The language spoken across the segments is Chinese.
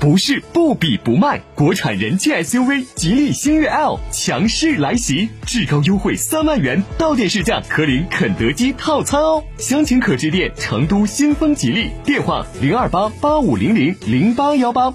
不是不比不卖，国产人气 SUV 吉利星越 L 强势来袭，至高优惠三万元，到店试驾可领肯德基套餐哦。详情可致电成都新风吉利，电话零二八八五零零零八幺八。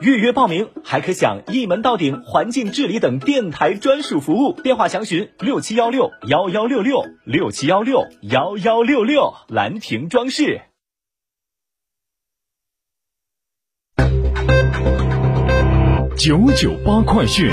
预约报名还可享一门到顶环境治理等电台专属服务。电话详询六七幺六幺幺六六六七幺六幺幺六六。兰亭装饰。九九八快讯。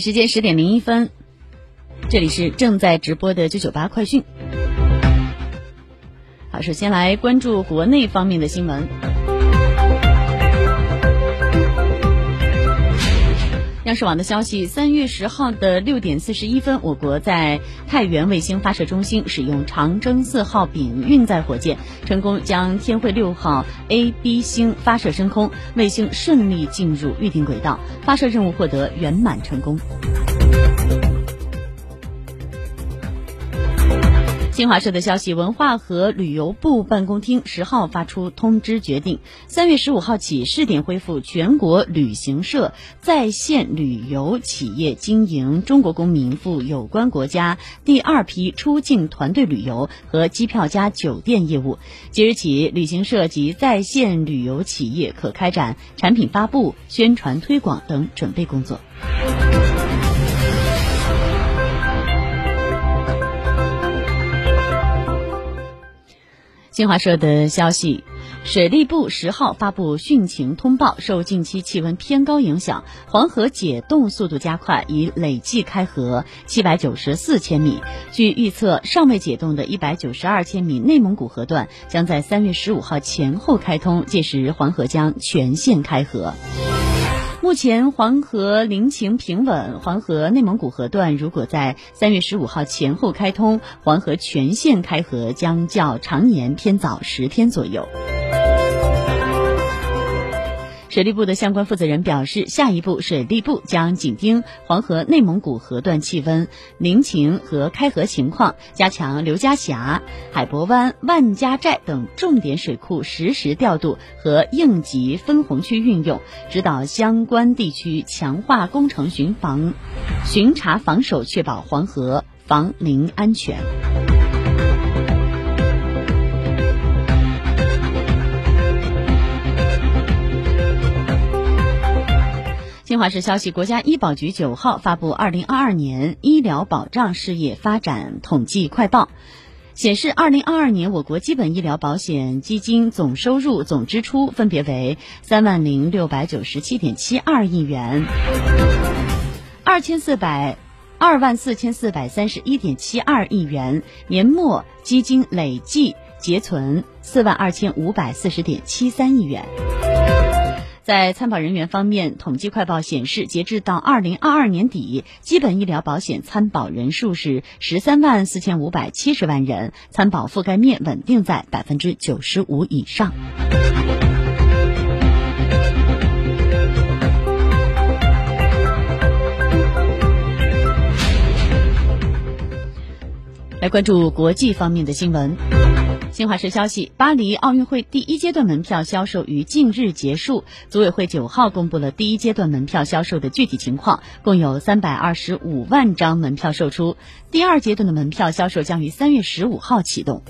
时间十点零一分，这里是正在直播的九九八快讯。好，首先来关注国内方面的新闻。央视网的消息，三月十号的六点四十一分，我国在太原卫星发射中心使用长征四号丙运载火箭，成功将天绘六号 A、B 星发射升空，卫星顺利进入预定轨道，发射任务获得圆满成功。新华社的消息，文化和旅游部办公厅十号发出通知，决定三月十五号起试点恢复全国旅行社在线旅游企业经营中国公民赴有关国家第二批出境团队旅游和机票加酒店业务。即日起，旅行社及在线旅游企业可开展产品发布、宣传推广等准备工作。新华社的消息，水利部十号发布汛情通报，受近期气温偏高影响，黄河解冻速度加快，已累计开河七百九十四千米。据预测，尚未解冻的一百九十二千米内蒙古河段将在三月十五号前后开通，届时黄河将全线开河。目前黄河临情平稳，黄河内蒙古河段如果在三月十五号前后开通，黄河全线开河将较常年偏早十天左右。水利部的相关负责人表示，下一步水利部将紧盯黄河内蒙古河段气温、临情和开河情况，加强刘家峡、海泊湾、万家寨等重点水库实时调度和应急分洪区运用，指导相关地区强化工程巡防、巡查防守，确保黄河防凌安全。华社消息，国家医保局九号发布《二零二二年医疗保障事业发展统计快报》，显示，二零二二年我国基本医疗保险基金总收入、总支出分别为三万零六百九十七点七二亿元，二千四百二万四千四百三十一点七二亿元，年末基金累计结存四万二千五百四十点七三亿元。在参保人员方面，统计快报显示，截至到二零二二年底，基本医疗保险参保人数是十三万四千五百七十万人，参保覆盖面稳定在百分之九十五以上。来关注国际方面的新闻。新华社消息，巴黎奥运会第一阶段门票销售于近日结束。组委会九号公布了第一阶段门票销售的具体情况，共有三百二十五万张门票售出。第二阶段的门票销售将于三月十五号启动。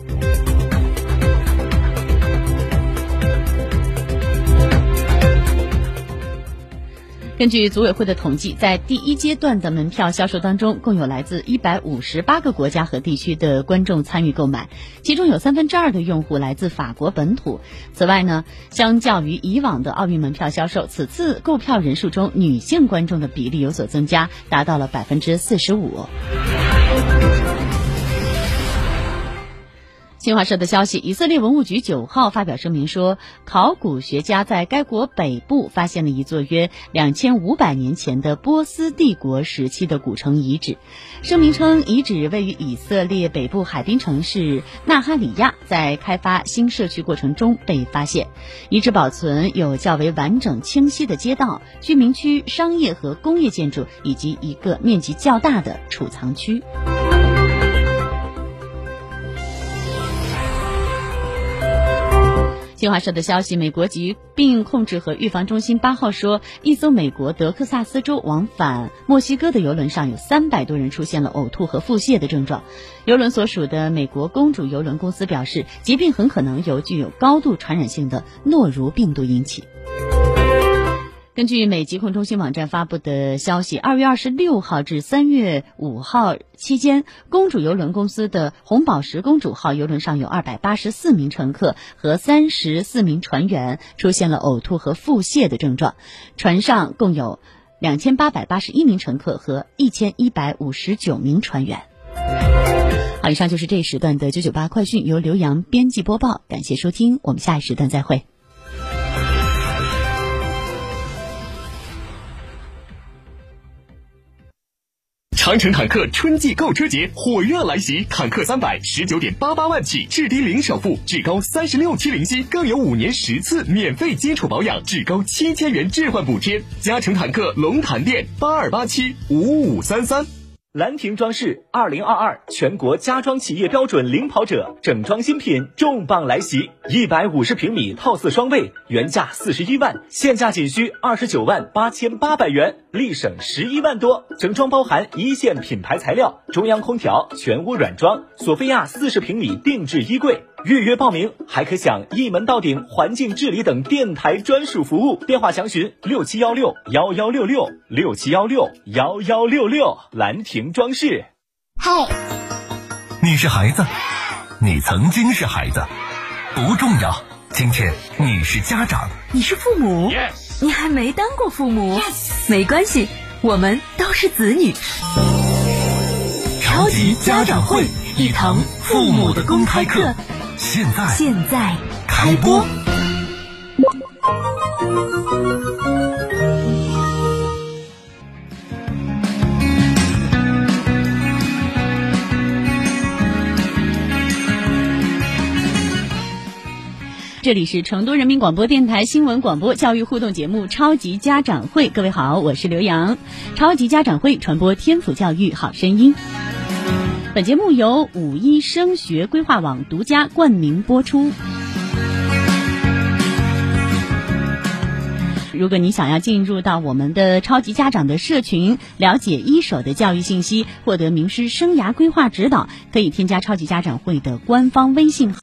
根据组委会的统计，在第一阶段的门票销售当中，共有来自一百五十八个国家和地区的观众参与购买，其中有三分之二的用户来自法国本土。此外呢，相较于以往的奥运门票销售，此次购票人数中女性观众的比例有所增加，达到了百分之四十五。新华社的消息，以色列文物局九号发表声明说，考古学家在该国北部发现了一座约两千五百年前的波斯帝国时期的古城遗址。声明称，遗址位于以色列北部海滨城市纳哈里亚，在开发新社区过程中被发现。遗址保存有较为完整清晰的街道、居民区、商业和工业建筑，以及一个面积较大的储藏区。新华社的消息，美国疾病控制和预防中心八号说，一艘美国德克萨斯州往返墨西哥的游轮上有三百多人出现了呕吐和腹泻的症状。游轮所属的美国公主游轮公司表示，疾病很可能由具有高度传染性的诺如病毒引起。根据美疾控中心网站发布的消息，二月二十六号至三月五号期间，公主邮轮公司的红宝石公主号邮轮上有二百八十四名乘客和三十四名船员出现了呕吐和腹泻的症状。船上共有两千八百八十一名乘客和一千一百五十九名船员。好，以上就是这一时段的九九八快讯，由刘洋编辑播报，感谢收听，我们下一时段再会。长城坦克春季购车节火热来袭，坦克三百十九点八八万起，至低零首付，至高三十六期零息，更有五年十次免费基础保养，至高七千元置换补贴。嘉诚坦克龙潭店八二八七五五三三。兰亭装饰二零二二全国家装企业标准领跑者整装新品重磅来袭，一百五十平米套四双卫，原价四十一万，现价仅需二十九万八千八百元，立省十一万多。整装包含一线品牌材料、中央空调、全屋软装、索菲亚四十平米定制衣柜。预约报名还可享一门到顶环境治理等电台专属服务，电话详询六七幺六幺幺六六六七幺六幺幺六六。兰亭装饰。嘿，你是孩子，你曾经是孩子，不重要。今天你是家长，你是父母？你还没当过父母？没关系，我们都是子女。超级家长会，一堂父母的公开课，现在现在开播。这里是成都人民广播电台新闻广播教育互动节目《超级家长会》，各位好，我是刘洋。超级家长会传播天府教育好声音。本节目由五一升学规划网独家冠名播出。如果你想要进入到我们的超级家长的社群，了解一手的教育信息，获得名师生涯规划指导，可以添加超级家长会的官方微信。